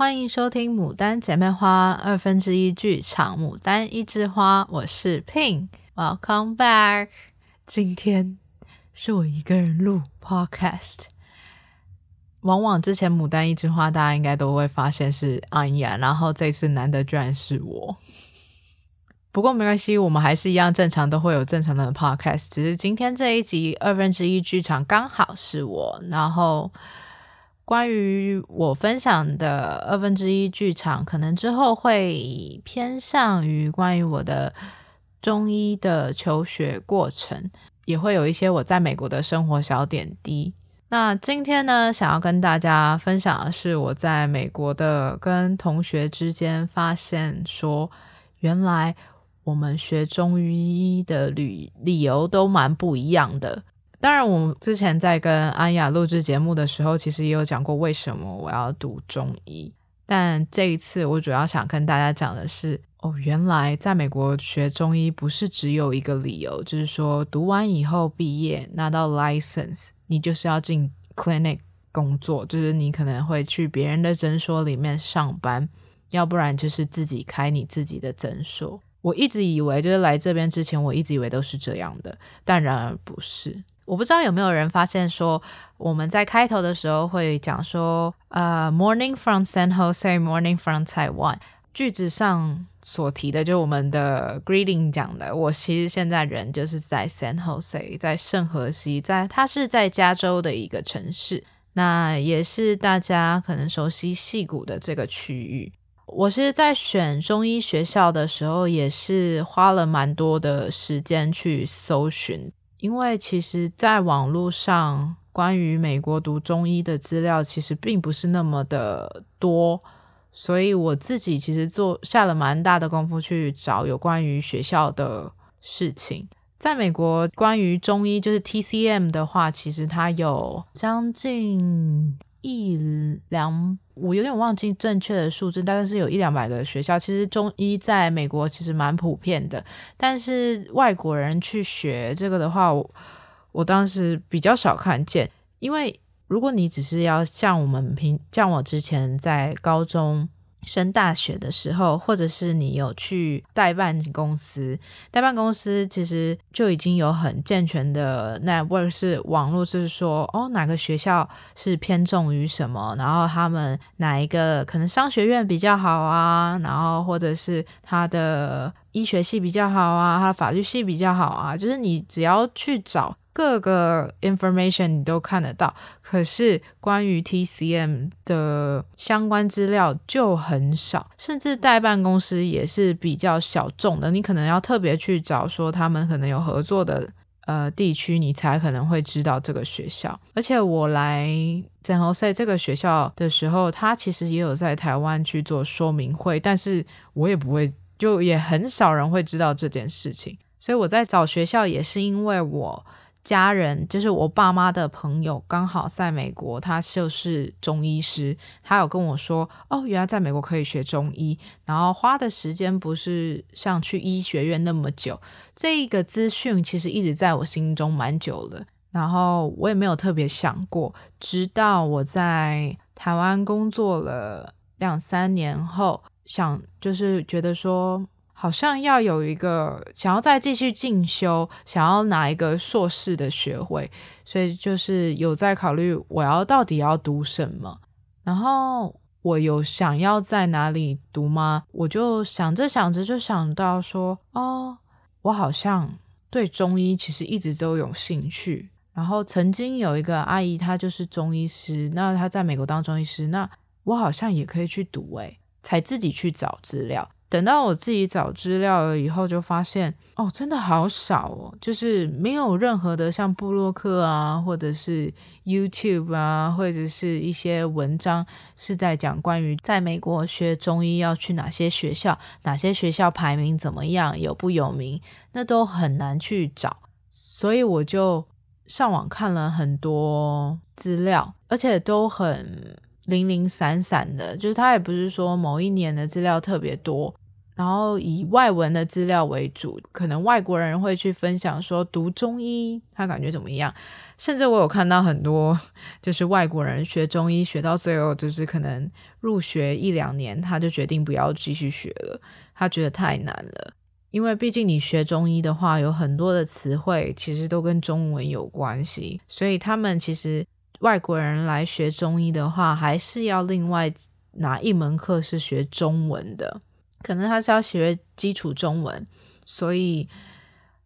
欢迎收听《牡丹姐妹花》二分之一剧场，《牡丹一枝花》，我是 Pin，Welcome back。今天是我一个人录 Podcast。往往之前《牡丹一枝花》，大家应该都会发现是安雅，然后这次难得居然是我。不过没关系，我们还是一样正常，都会有正常的 Podcast。只是今天这一集二分之一剧场刚好是我，然后。关于我分享的二分之一剧场，可能之后会偏向于关于我的中医的求学过程，也会有一些我在美国的生活小点滴。那今天呢，想要跟大家分享的是我在美国的跟同学之间发现说，原来我们学中医的理理由都蛮不一样的。当然，我之前在跟安雅录制节目的时候，其实也有讲过为什么我要读中医。但这一次，我主要想跟大家讲的是，哦，原来在美国学中医不是只有一个理由，就是说读完以后毕业拿到 license，你就是要进 clinic 工作，就是你可能会去别人的诊所里面上班，要不然就是自己开你自己的诊所。我一直以为，就是来这边之前，我一直以为都是这样的，但然而不是。我不知道有没有人发现说，我们在开头的时候会讲说，呃，Morning from San Jose，Morning from Taiwan。句子上所提的，就我们的 greeting 讲的，我其实现在人就是在 San Jose，在圣何西，在它是在加州的一个城市，那也是大家可能熟悉矽谷的这个区域。我是在选中医学校的时候，也是花了蛮多的时间去搜寻。因为其实，在网络上关于美国读中医的资料其实并不是那么的多，所以我自己其实做下了蛮大的功夫去找有关于学校的事情。在美国，关于中医就是 TCM 的话，其实它有将近一两。我有点忘记正确的数字，大概是有一两百个学校。其实中医在美国其实蛮普遍的，但是外国人去学这个的话，我我当时比较少看见。因为如果你只是要像我们平像我之前在高中。升大学的时候，或者是你有去代办公司，代办公司其实就已经有很健全的 network，是网络，就是说哦，哪个学校是偏重于什么，然后他们哪一个可能商学院比较好啊，然后或者是他的医学系比较好啊，他法律系比较好啊，就是你只要去找。各个 information 你都看得到，可是关于 TCM 的相关资料就很少，甚至代办公司也是比较小众的。你可能要特别去找说他们可能有合作的呃地区，你才可能会知道这个学校。而且我来 San Jose 这个学校的时候，他其实也有在台湾去做说明会，但是我也不会，就也很少人会知道这件事情。所以我在找学校也是因为我。家人就是我爸妈的朋友，刚好在美国，他就是中医师，他有跟我说，哦，原来在美国可以学中医，然后花的时间不是像去医学院那么久。这个资讯其实一直在我心中蛮久了，然后我也没有特别想过，直到我在台湾工作了两三年后，想就是觉得说。好像要有一个想要再继续进修，想要拿一个硕士的学位，所以就是有在考虑我要到底要读什么。然后我有想要在哪里读吗？我就想着想着就想到说，哦，我好像对中医其实一直都有兴趣。然后曾经有一个阿姨，她就是中医师，那她在美国当中医师，那我好像也可以去读，诶，才自己去找资料。等到我自己找资料了以后，就发现哦，真的好少哦，就是没有任何的像布洛克啊，或者是 YouTube 啊，或者是一些文章是在讲关于在美国学中医要去哪些学校，哪些学校排名怎么样，有不有名，那都很难去找，所以我就上网看了很多资料，而且都很零零散散的，就是它也不是说某一年的资料特别多。然后以外文的资料为主，可能外国人会去分享说读中医他感觉怎么样，甚至我有看到很多就是外国人学中医学到最后就是可能入学一两年他就决定不要继续学了，他觉得太难了，因为毕竟你学中医的话有很多的词汇其实都跟中文有关系，所以他们其实外国人来学中医的话还是要另外拿一门课是学中文的。可能他是要学基础中文，所以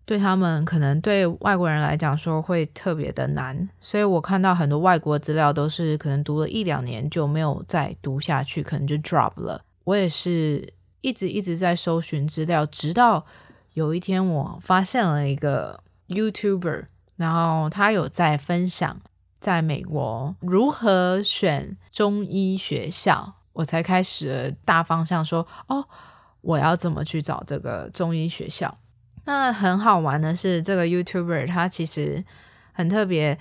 对他们可能对外国人来讲说会特别的难。所以我看到很多外国资料都是可能读了一两年就没有再读下去，可能就 drop 了。我也是一直一直在搜寻资料，直到有一天我发现了一个 YouTuber，然后他有在分享在美国如何选中医学校。我才开始大方向说哦，我要怎么去找这个中医学校？那很好玩的是，这个 YouTuber 他其实很特别，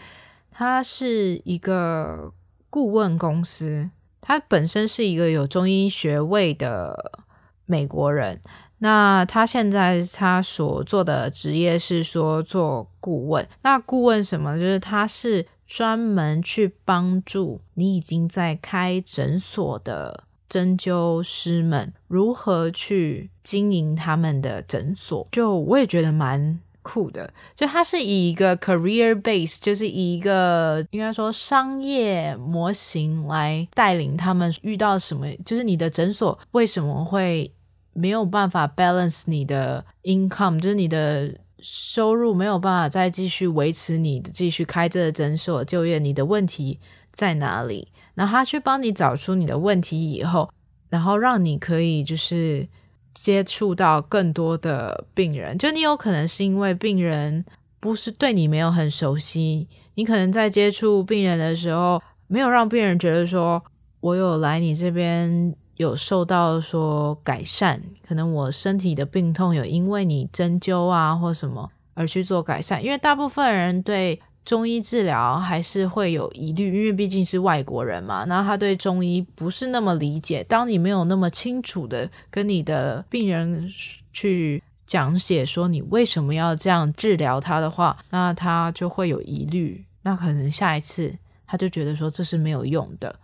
他是一个顾问公司，他本身是一个有中医学位的美国人。那他现在他所做的职业是说做顾问。那顾问什么？就是他是。专门去帮助你已经在开诊所的针灸师们如何去经营他们的诊所，就我也觉得蛮酷的。就它是以一个 career base，就是以一个应该说商业模型来带领他们遇到什么，就是你的诊所为什么会没有办法 balance 你的 income，就是你的。收入没有办法再继续维持你继续开这个诊所就业，你的问题在哪里？然后他去帮你找出你的问题以后，然后让你可以就是接触到更多的病人。就你有可能是因为病人不是对你没有很熟悉，你可能在接触病人的时候，没有让病人觉得说我有来你这边。有受到说改善，可能我身体的病痛有因为你针灸啊或什么而去做改善，因为大部分人对中医治疗还是会有疑虑，因为毕竟是外国人嘛，然后他对中医不是那么理解。当你没有那么清楚的跟你的病人去讲解说你为什么要这样治疗他的话，那他就会有疑虑，那可能下一次他就觉得说这是没有用的。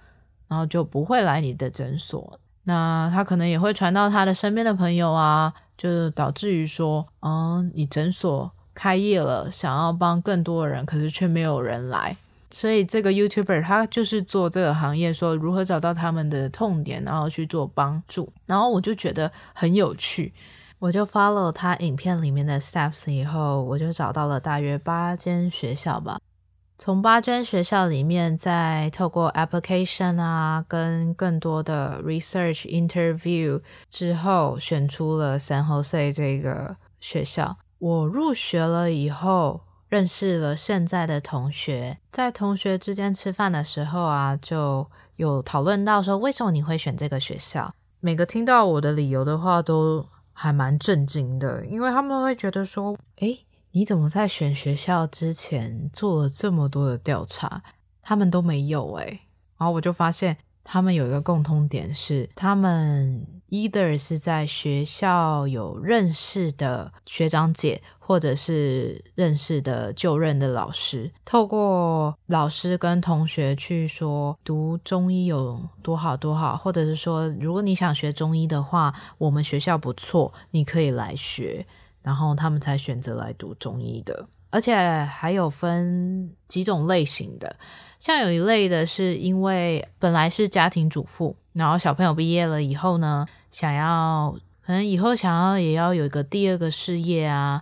然后就不会来你的诊所，那他可能也会传到他的身边的朋友啊，就是导致于说，嗯，你诊所开业了，想要帮更多的人，可是却没有人来。所以这个 YouTuber 他就是做这个行业，说如何找到他们的痛点，然后去做帮助。然后我就觉得很有趣，我就 follow 他影片里面的 steps 以后，我就找到了大约八间学校吧。从八间学校里面，再透过 application 啊，跟更多的 research interview 之后，选出了 San Jose 这个学校。我入学了以后，认识了现在的同学，在同学之间吃饭的时候啊，就有讨论到说，为什么你会选这个学校？每个听到我的理由的话，都还蛮震惊的，因为他们会觉得说，诶。你怎么在选学校之前做了这么多的调查？他们都没有诶，然后我就发现他们有一个共通点是，他们 either 是在学校有认识的学长姐，或者是认识的就任的老师，透过老师跟同学去说读中医有多好多好，或者是说如果你想学中医的话，我们学校不错，你可以来学。然后他们才选择来读中医的，而且还有分几种类型的，像有一类的是因为本来是家庭主妇，然后小朋友毕业了以后呢，想要可能以后想要也要有一个第二个事业啊，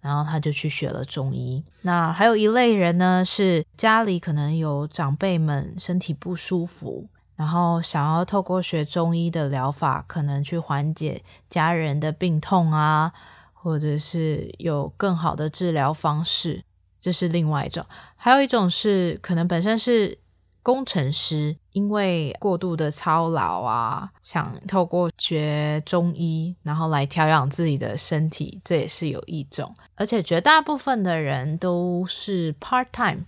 然后他就去学了中医。那还有一类人呢，是家里可能有长辈们身体不舒服，然后想要透过学中医的疗法，可能去缓解家人的病痛啊。或者是有更好的治疗方式，这是另外一种。还有一种是可能本身是工程师，因为过度的操劳啊，想透过学中医，然后来调养自己的身体，这也是有一种。而且绝大部分的人都是 part time。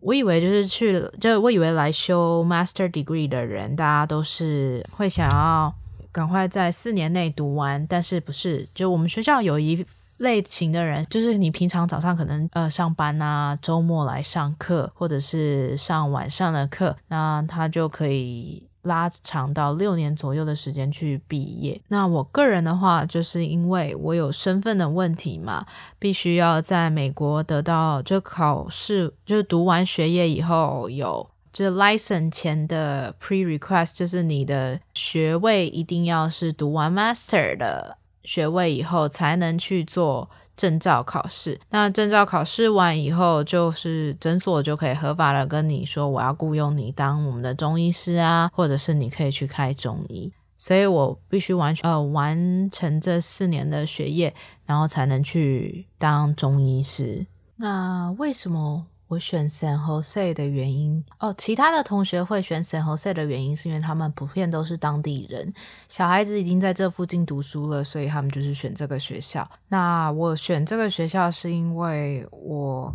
我以为就是去，就我以为来修 master degree 的人，大家都是会想要。赶快在四年内读完，但是不是？就我们学校有一类型的人，就是你平常早上可能呃上班啊，周末来上课，或者是上晚上的课，那他就可以拉长到六年左右的时间去毕业。那我个人的话，就是因为我有身份的问题嘛，必须要在美国得到就考试，就是读完学业以后有。就是 license 前的 pre-request，就是你的学位一定要是读完 master 的学位以后，才能去做证照考试。那证照考试完以后，就是诊所就可以合法的跟你说，我要雇佣你当我们的中医师啊，或者是你可以去开中医。所以我必须完全呃完成这四年的学业，然后才能去当中医师。那为什么？我选 San Jose 的原因哦，其他的同学会选 San Jose 的原因是因为他们普遍都是当地人，小孩子已经在这附近读书了，所以他们就是选这个学校。那我选这个学校是因为我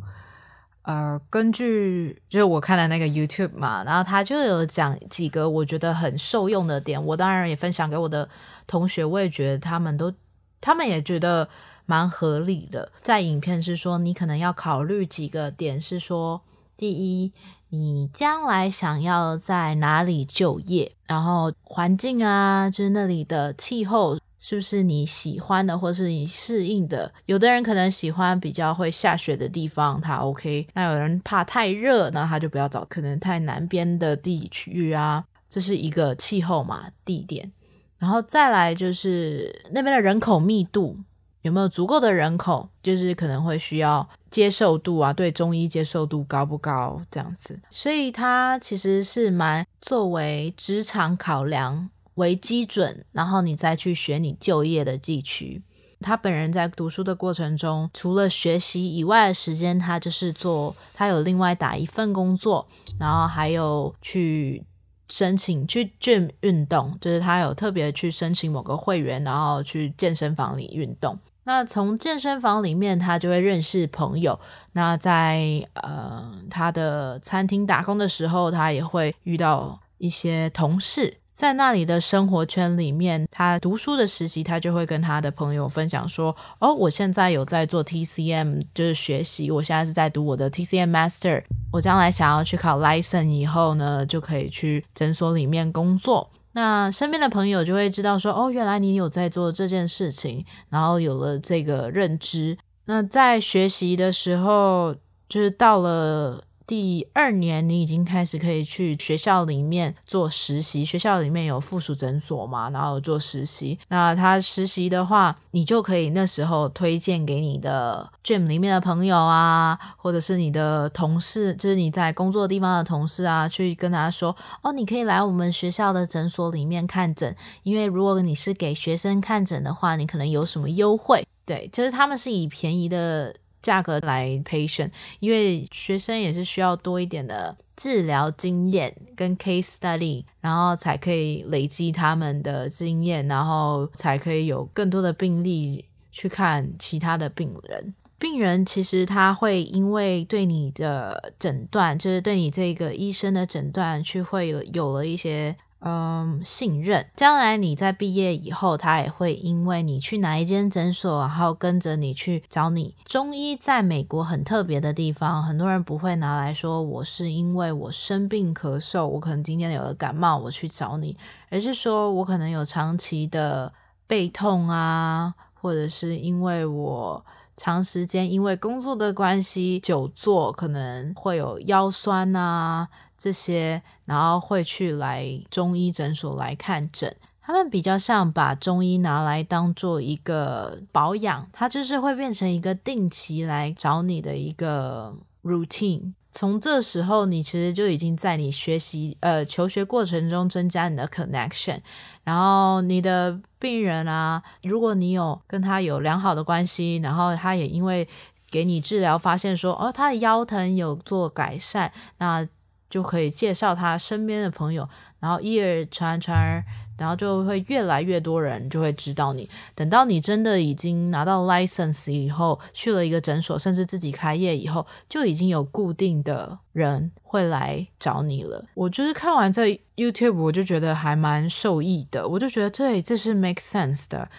呃，根据就是我看了那个 YouTube 嘛，然后他就有讲几个我觉得很受用的点，我当然也分享给我的同学，我也觉得他们都，他们也觉得。蛮合理的，在影片是说，你可能要考虑几个点，是说，第一，你将来想要在哪里就业，然后环境啊，就是那里的气候是不是你喜欢的，或是你适应的。有的人可能喜欢比较会下雪的地方，他 OK；那有人怕太热，那他就不要找可能太南边的地区啊。这是一个气候嘛，地点，然后再来就是那边的人口密度。有没有足够的人口？就是可能会需要接受度啊，对中医接受度高不高这样子？所以它其实是蛮作为职场考量为基准，然后你再去选你就业的地区。他本人在读书的过程中，除了学习以外的时间，他就是做，他有另外打一份工作，然后还有去申请去 gym 运动，就是他有特别去申请某个会员，然后去健身房里运动。那从健身房里面，他就会认识朋友。那在呃他的餐厅打工的时候，他也会遇到一些同事。在那里的生活圈里面，他读书的实习，他就会跟他的朋友分享说：“哦，我现在有在做 TCM，就是学习。我现在是在读我的 TCM Master。我将来想要去考 License 以后呢，就可以去诊所里面工作。”那身边的朋友就会知道说，哦，原来你有在做这件事情，然后有了这个认知。那在学习的时候，就是到了。第二年，你已经开始可以去学校里面做实习。学校里面有附属诊所嘛，然后做实习。那他实习的话，你就可以那时候推荐给你的 gym 里面的朋友啊，或者是你的同事，就是你在工作地方的同事啊，去跟他说，哦，你可以来我们学校的诊所里面看诊，因为如果你是给学生看诊的话，你可能有什么优惠。对，就是他们是以便宜的。价格来 patient，因为学生也是需要多一点的治疗经验跟 case study，然后才可以累积他们的经验，然后才可以有更多的病例去看其他的病人。病人其实他会因为对你的诊断，就是对你这个医生的诊断，去会有了一些。嗯，信任。将来你在毕业以后，他也会因为你去哪一间诊所，然后跟着你去找你。中医在美国很特别的地方，很多人不会拿来说我是因为我生病咳嗽，我可能今天有了感冒，我去找你，而是说我可能有长期的背痛啊，或者是因为我长时间因为工作的关系久坐，可能会有腰酸啊。这些，然后会去来中医诊所来看诊，他们比较像把中医拿来当做一个保养，它就是会变成一个定期来找你的一个 routine。从这时候，你其实就已经在你学习呃求学过程中增加你的 connection，然后你的病人啊，如果你有跟他有良好的关系，然后他也因为给你治疗发现说哦，他的腰疼有做改善，那。就可以介绍他身边的朋友，然后一而传传而，然后就会越来越多人就会知道你。等到你真的已经拿到 license 以后，去了一个诊所，甚至自己开业以后，就已经有固定的人会来找你了。我就是看完这 YouTube，我就觉得还蛮受益的，我就觉得对，这是 make sense 的，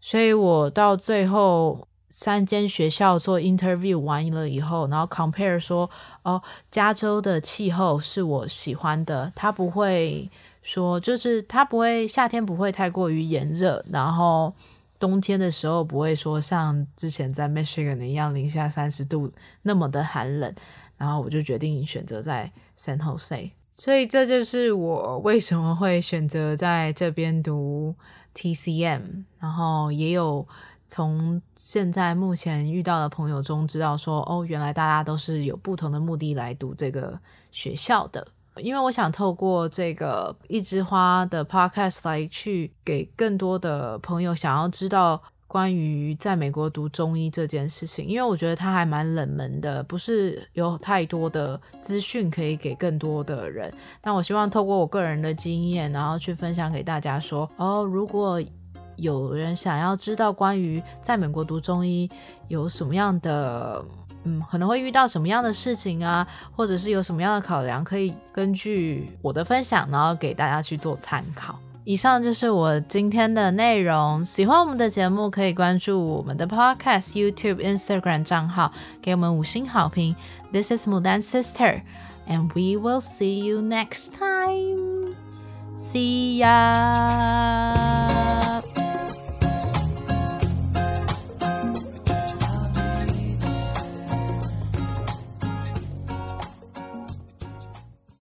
所以我到最后。三间学校做 interview 完了以后，然后 compare 说，哦，加州的气候是我喜欢的，它不会说，就是它不会夏天不会太过于炎热，然后冬天的时候不会说像之前在 Michigan 一样零下三十度那么的寒冷，然后我就决定选择在 San Jose，所以这就是我为什么会选择在这边读 TCM，然后也有。从现在目前遇到的朋友中知道说，哦，原来大家都是有不同的目的来读这个学校的。因为我想透过这个一枝花的 podcast 来去给更多的朋友想要知道关于在美国读中医这件事情，因为我觉得它还蛮冷门的，不是有太多的资讯可以给更多的人。那我希望透过我个人的经验，然后去分享给大家说，哦，如果有人想要知道关于在美国读中医有什么样的，嗯，可能会遇到什么样的事情啊，或者是有什么样的考量，可以根据我的分享，然后给大家去做参考。以上就是我今天的内容。喜欢我们的节目，可以关注我们的 Podcast、YouTube、Instagram 账号，给我们五星好评。This is Mudan Sister, and we will see you next time. See ya.